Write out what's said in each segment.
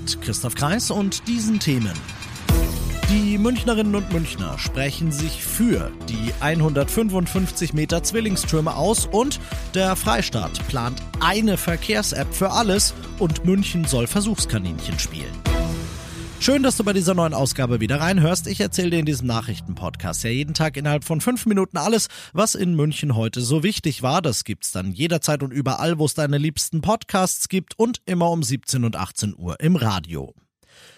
Mit Christoph Kreis und diesen Themen. Die Münchnerinnen und Münchner sprechen sich für die 155 Meter Zwillingstürme aus und der Freistaat plant eine Verkehrs-App für alles und München soll Versuchskaninchen spielen. Schön, dass du bei dieser neuen Ausgabe wieder reinhörst. Ich erzähle dir in diesem Nachrichtenpodcast ja jeden Tag innerhalb von fünf Minuten alles, was in München heute so wichtig war. Das gibt's dann jederzeit und überall, wo es deine liebsten Podcasts gibt und immer um 17 und 18 Uhr im Radio.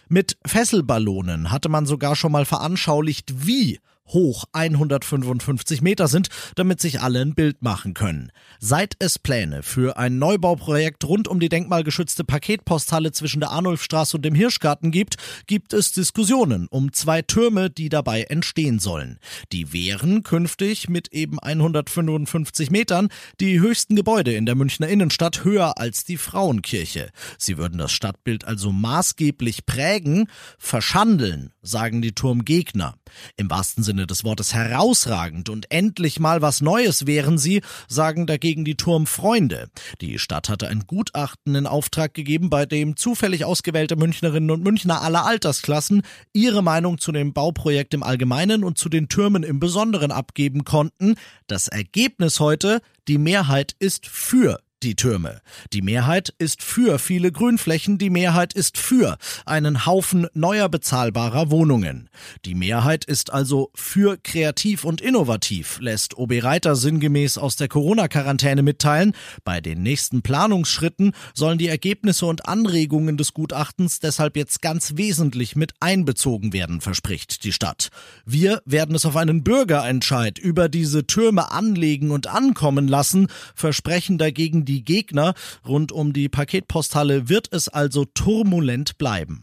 Mit Fesselballonen hatte man sogar schon mal veranschaulicht, wie hoch 155 Meter sind, damit sich alle ein Bild machen können. Seit es Pläne für ein Neubauprojekt rund um die denkmalgeschützte Paketposthalle zwischen der Arnulfstraße und dem Hirschgarten gibt, gibt es Diskussionen um zwei Türme, die dabei entstehen sollen. Die wären künftig mit eben 155 Metern die höchsten Gebäude in der Münchner Innenstadt höher als die Frauenkirche. Sie würden das Stadtbild also maßgeblich prägen, verschandeln, sagen die Turmgegner. Im wahrsten Sinne des Wortes herausragend und endlich mal was Neues wären sie, sagen dagegen die Turmfreunde. Die Stadt hatte ein Gutachten in Auftrag gegeben, bei dem zufällig ausgewählte Münchnerinnen und Münchner aller Altersklassen ihre Meinung zu dem Bauprojekt im Allgemeinen und zu den Türmen im Besonderen abgeben konnten. Das Ergebnis heute, die Mehrheit ist für die Türme. Die Mehrheit ist für viele Grünflächen, die Mehrheit ist für einen Haufen neuer bezahlbarer Wohnungen. Die Mehrheit ist also für kreativ und innovativ, lässt OB Reiter sinngemäß aus der Corona-Quarantäne mitteilen. Bei den nächsten Planungsschritten sollen die Ergebnisse und Anregungen des Gutachtens deshalb jetzt ganz wesentlich mit einbezogen werden, verspricht die Stadt. Wir werden es auf einen Bürgerentscheid über diese Türme anlegen und ankommen lassen, versprechen dagegen die die Gegner. Rund um die Paketposthalle wird es also turbulent bleiben.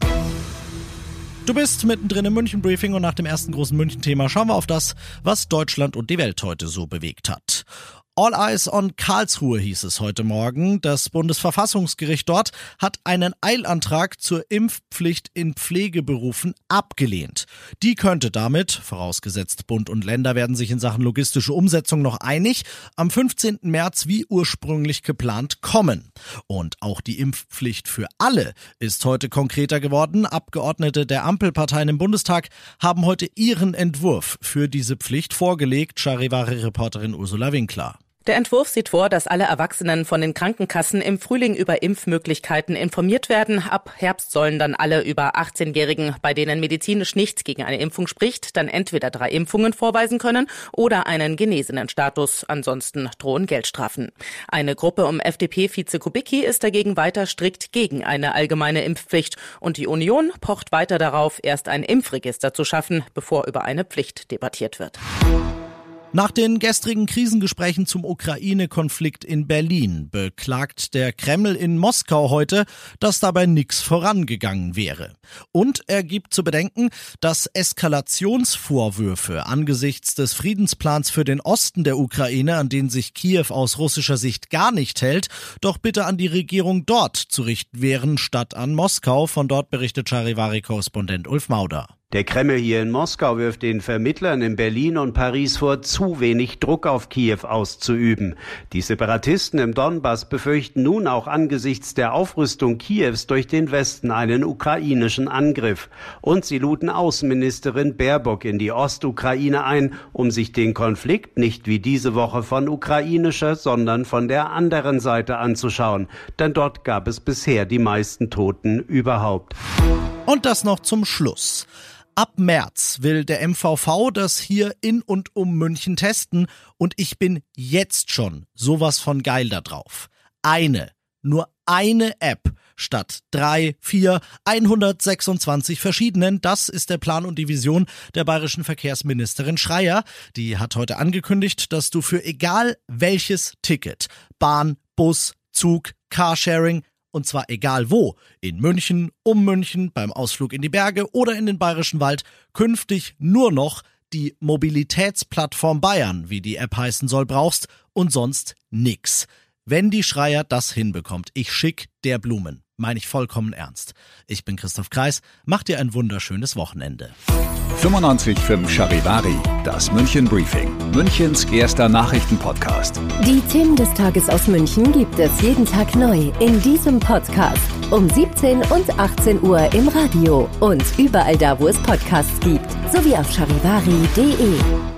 Du bist mittendrin im München Briefing und nach dem ersten großen München Thema schauen wir auf das, was Deutschland und die Welt heute so bewegt hat. All Eyes on Karlsruhe hieß es heute Morgen. Das Bundesverfassungsgericht dort hat einen Eilantrag zur Impfpflicht in Pflegeberufen abgelehnt. Die könnte damit, vorausgesetzt Bund und Länder werden sich in Sachen logistische Umsetzung noch einig, am 15. März wie ursprünglich geplant kommen. Und auch die Impfpflicht für alle ist heute konkreter geworden. Abgeordnete der Ampelparteien im Bundestag haben heute ihren Entwurf für diese Pflicht vorgelegt, Charivari-Reporterin Ursula Winkler. Der Entwurf sieht vor, dass alle Erwachsenen von den Krankenkassen im Frühling über Impfmöglichkeiten informiert werden. Ab Herbst sollen dann alle über 18-Jährigen, bei denen medizinisch nichts gegen eine Impfung spricht, dann entweder drei Impfungen vorweisen können oder einen genesenen Status. Ansonsten drohen Geldstrafen. Eine Gruppe um FDP-Vize Kubicki ist dagegen weiter strikt gegen eine allgemeine Impfpflicht. Und die Union pocht weiter darauf, erst ein Impfregister zu schaffen, bevor über eine Pflicht debattiert wird. Nach den gestrigen Krisengesprächen zum Ukraine-Konflikt in Berlin beklagt der Kreml in Moskau heute, dass dabei nichts vorangegangen wäre. Und er gibt zu bedenken, dass Eskalationsvorwürfe angesichts des Friedensplans für den Osten der Ukraine, an den sich Kiew aus russischer Sicht gar nicht hält, doch bitte an die Regierung dort zu richten wären, statt an Moskau. Von dort berichtet Charivari-Korrespondent Ulf Mauder. Der Kreml hier in Moskau wirft den Vermittlern in Berlin und Paris vor, zu wenig Druck auf Kiew auszuüben. Die Separatisten im Donbass befürchten nun auch angesichts der Aufrüstung Kiews durch den Westen einen ukrainischen Angriff. Und sie luden Außenministerin Baerbock in die Ostukraine ein, um sich den Konflikt nicht wie diese Woche von ukrainischer, sondern von der anderen Seite anzuschauen. Denn dort gab es bisher die meisten Toten überhaupt. Und das noch zum Schluss. Ab März will der MVV das hier in und um München testen und ich bin jetzt schon sowas von geil da drauf. Eine, nur eine App statt drei, vier, 126 verschiedenen. Das ist der Plan und die Vision der bayerischen Verkehrsministerin Schreier. Die hat heute angekündigt, dass du für egal welches Ticket, Bahn, Bus, Zug, Carsharing, und zwar egal wo, in München, um München, beim Ausflug in die Berge oder in den Bayerischen Wald, künftig nur noch die Mobilitätsplattform Bayern, wie die App heißen soll, brauchst und sonst nix. Wenn die Schreier das hinbekommt, ich schick der Blumen. Meine ich vollkommen ernst. Ich bin Christoph Kreis, macht dir ein wunderschönes Wochenende. 95.5 Charivari, das München Briefing, Münchens erster Nachrichtenpodcast. Die Themen des Tages aus München gibt es jeden Tag neu in diesem Podcast. Um 17 und 18 Uhr im Radio und überall da, wo es Podcasts gibt, sowie auf charivari.de.